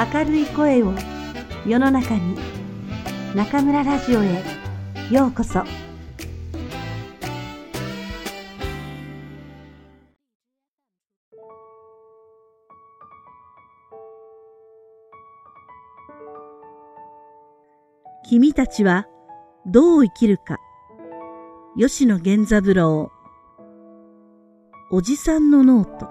明るい声を世の中に中村ラジオへようこそ。君たちはどう生きるか。吉野源三郎。おじさんのノート。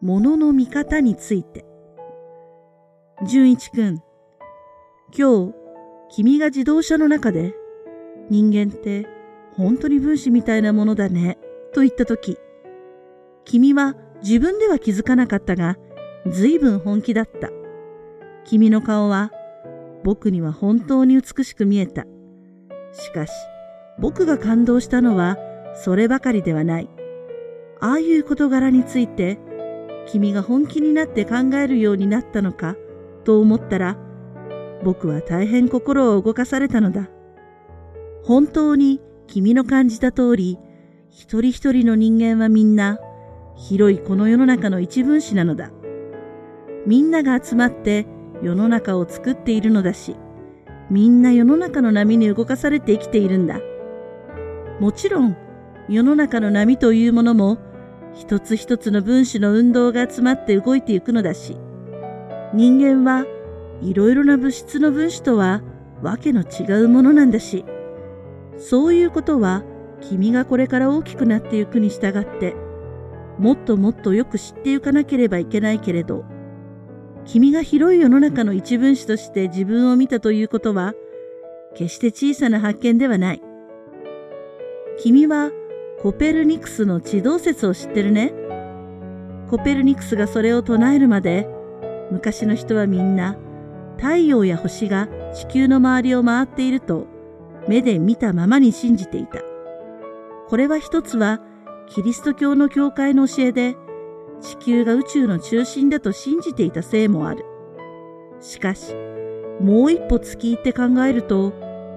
物の見方について。純一くん今日君が自動車の中で人間って本当に分子みたいなものだねと言ったとき君は自分では気づかなかったが随分本気だった君の顔は僕には本当に美しく見えた。しかし、僕が感動したのはそればかりではない。ああいう事柄について、君が本気になって考えるようになったのかと思ったら、僕は大変心を動かされたのだ。本当に君の感じた通り、一人一人の人間はみんな、広いこの世の中の一分子なのだ。みんなが集まって世の中を作っているのだし、みんな世の中の波に動かされて生きているんだ。もちろん、世の中の波というものも、一つ一つの分子の運動が集まって動いていくのだし、人間はいろいろな物質の分子とはわけの違うものなんだし、そういうことは君がこれから大きくなっていくに従って、もっともっとよく知っていかなければいけないけれど、君が広い世の中の一分子として自分を見たということは、決して小さな発見ではない。君はコペルニクスの地動説を知ってるね。コペルニクスがそれを唱えるまで、昔の人はみんな、太陽や星が地球の周りを回っていると、目で見たままに信じていた。これは一つは、キリスト教の教会の教えで、地球が宇宙の中心だと信じていたせいもある。しかし、もう一歩突き入って考えると、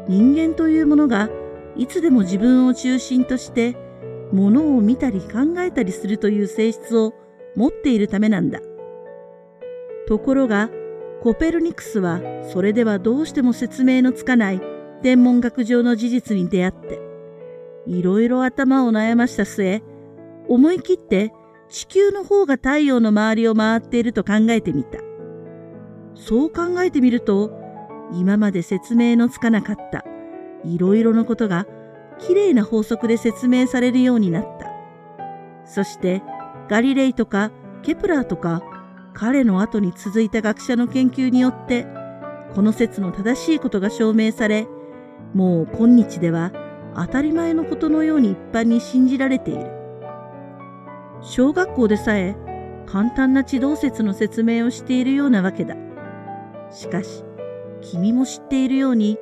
人間というものがいつでも自分を中心として物を見たり考えたりするという性質を持っているためなんだ。ところが、コペルニクスはそれではどうしても説明のつかない天文学上の事実に出会って、いろいろ頭を悩ました末、思い切って地球の方が太陽の周りを回っていると考えてみた。そう考えてみると、今まで説明のつかなかったいろいろなことがきれいな法則で説明されるようになった。そしてガリレイとかケプラーとか彼の後に続いた学者の研究によってこの説の正しいことが証明され、もう今日では当たり前のことのように一般に信じられている。小学校でさえ簡単な地動説の説明をしているようなわけだ。しかし、君も知っているように、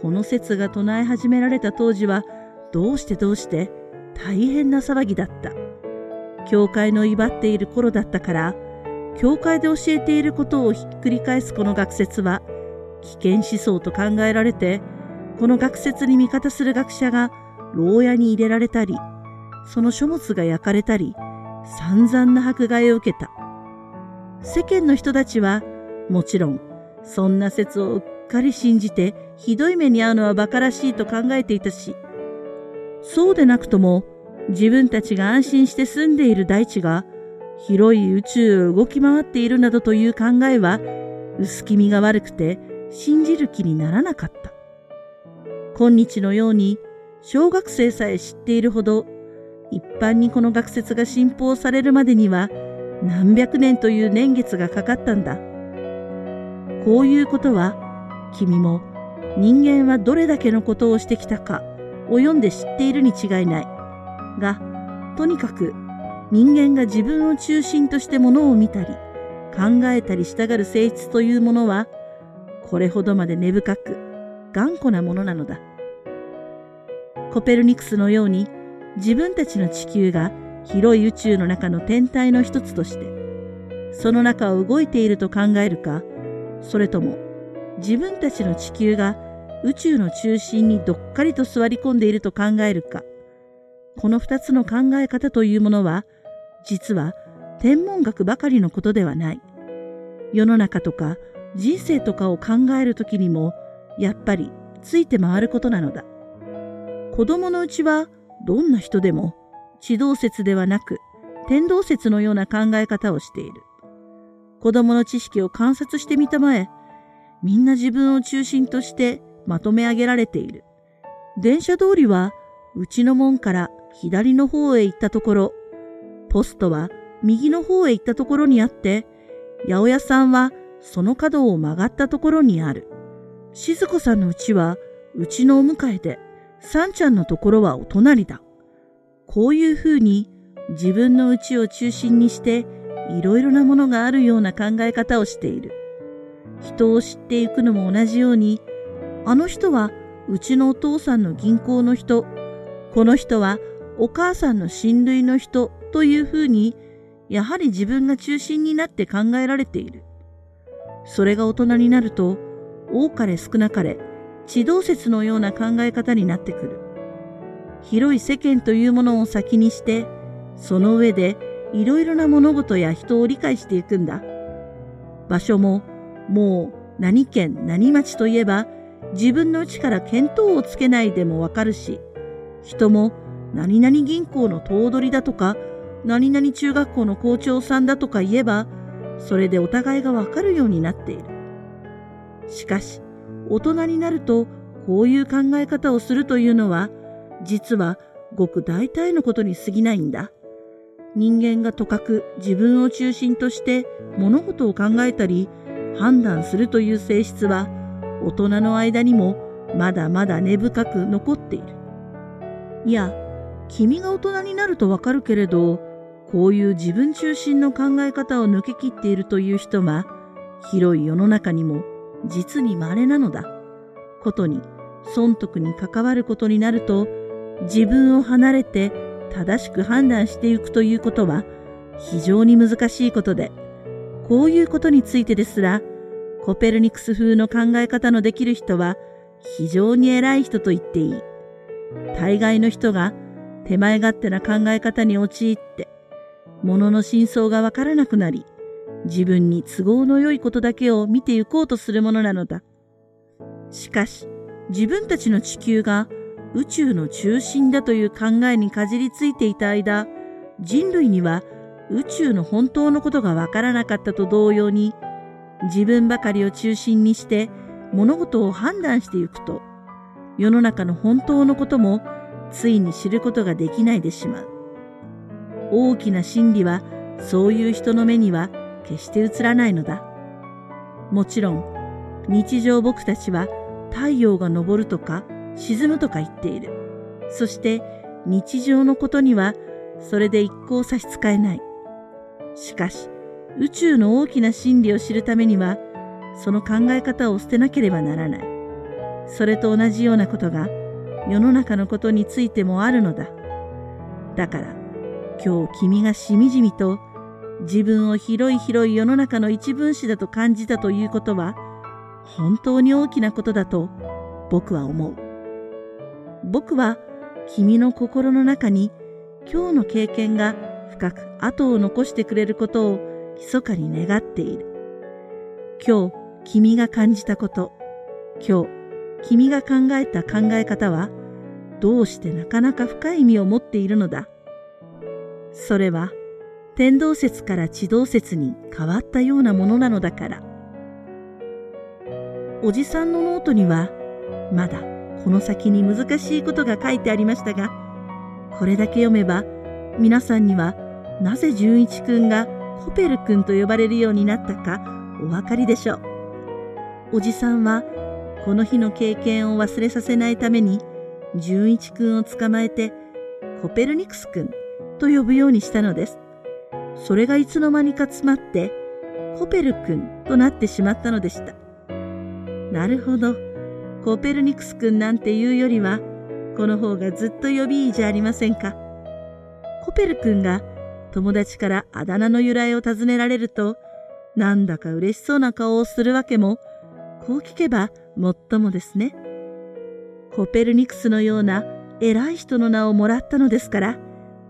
この説が唱え始められた当時は、どうしてどうして大変な騒ぎだった。教会の威張っている頃だったから、教会で教えていることをひっくり返すこの学説は、危険思想と考えられて、この学説に味方する学者が牢屋に入れられたり、その書物が焼かれたり、散々な迫害を受けた。世間の人たちは、もちろん、そんな説をうっかり信じて、ひどい目に遭うのは馬鹿らしいと考えていたし、そうでなくとも、自分たちが安心して住んでいる大地が、広い宇宙を動き回っているなどという考えは、薄気味が悪くて、信じる気にならなかった。今日のように、小学生さえ知っているほど一般にこの学説が信奉されるまでには何百年という年月がかかったんだ。こういうことは君も人間はどれだけのことをしてきたかを読んで知っているに違いない。が、とにかく人間が自分を中心としてものを見たり考えたりしたがる性質というものはこれほどまで根深く頑固なものなのだ。コペルニクスのように自分たちの地球が広い宇宙の中の天体の一つとして、その中を動いていると考えるか、それとも自分たちの地球が宇宙の中心にどっかりと座り込んでいると考えるか、この二つの考え方というものは、実は天文学ばかりのことではない。世の中とか人生とかを考えるときにもやっぱりついて回ることなのだ。子供のうちはどんな人でも地動説ではなく天動説のような考え方をしている。子供の知識を観察してみたまえ、みんな自分を中心としてまとめ上げられている。電車通りはうちの門から左の方へ行ったところ、ポストは右の方へ行ったところにあって、八百屋さんはその角を曲がったところにある。静子さんのうちはうちのお迎えで、さんちゃんのところはお隣だ。こういうふうに自分のうちを中心にしていろいろなものがあるような考え方をしている。人を知っていくのも同じように、あの人はうちのお父さんの銀行の人、この人はお母さんの親類の人というふうに、やはり自分が中心になって考えられている。それが大人になると、多かれ少なかれ、地動説のような考え方になってくる。広い世間というものを先にして、その上でいろいろな物事や人を理解していくんだ。場所も、もう何県何町といえば、自分の内から見当をつけないでもわかるし、人も何々銀行の頭取だとか、何々中学校の校長さんだとか言えば、それでお互いがわかるようになっている。しかし、大人になると、こういう考え方をするというのは、実はごく大体のことに過ぎないんだ。人間がとかく自分を中心として物事を考えたり判断するという性質は大人の間にもまだまだ根深く残っている。いや、君が大人になるとわかるけれど、こういう自分中心の考え方を抜け切っているという人は、広い世の中にも実に稀なのだ。ことに、損得に関わることになると、自分を離れて正しく判断していくということは非常に難しいことで、こういうことについてですら、コペルニクス風の考え方のできる人は非常に偉い人と言っていい。大概の人が手前勝手な考え方に陥って、物の真相がわからなくなり、自分に都合の良いことだけを見て行こうとするものなのだ。しかし、自分たちの地球が宇宙の中心だという考えにかじりついていた間、人類には宇宙の本当のことがわからなかったと同様に、自分ばかりを中心にして物事を判断していくと、世の中の本当のこともついに知ることができないでしまう。大きな真理はそういう人の目には決して映らないのだ。もちろん、日常僕たちは太陽が昇るとか沈むとか言っている。そして日常のことにはそれで一向差し支えない。しかし、宇宙の大きな真理を知るためには、その考え方を捨てなければならない。それと同じようなことが世の中のことについてもあるのだ。だから、今日君がしみじみと自分を広い広い世の中の一分子だと感じたということは、本当に大きなことだと僕は思う。僕は君の心の中に今日の経験が深く後を残してくれることを密かに願っている。今日君が感じたこと、今日君が考えた考え方はどうしてなかなか深い意味を持っているのだ。それは天動説から地動説に変わったようなものなのだから。おじさんのノートにはまだこの先に難しいことが書いてありましたが、これだけ読めば皆さんにはなぜ純一くんがコペル君と呼ばれるようになったかお分かりでしょう。おじさんはこの日の経験を忘れさせないために純一くんを捕まえてコペルニクスくんと呼ぶようにしたのです。それがいつの間にか詰まってコペル君となってしまったのでした。なるほど。コペルニクス君なんていうよりは、この方がずっと呼びいいじゃありませんか。コペル君が友達からあだ名の由来を尋ねられると、なんだか嬉しそうな顔をするわけも、こう聞けばもっともですね。コペルニクスのような偉い人の名をもらったのですから、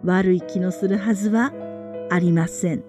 悪い気のするはずはありません。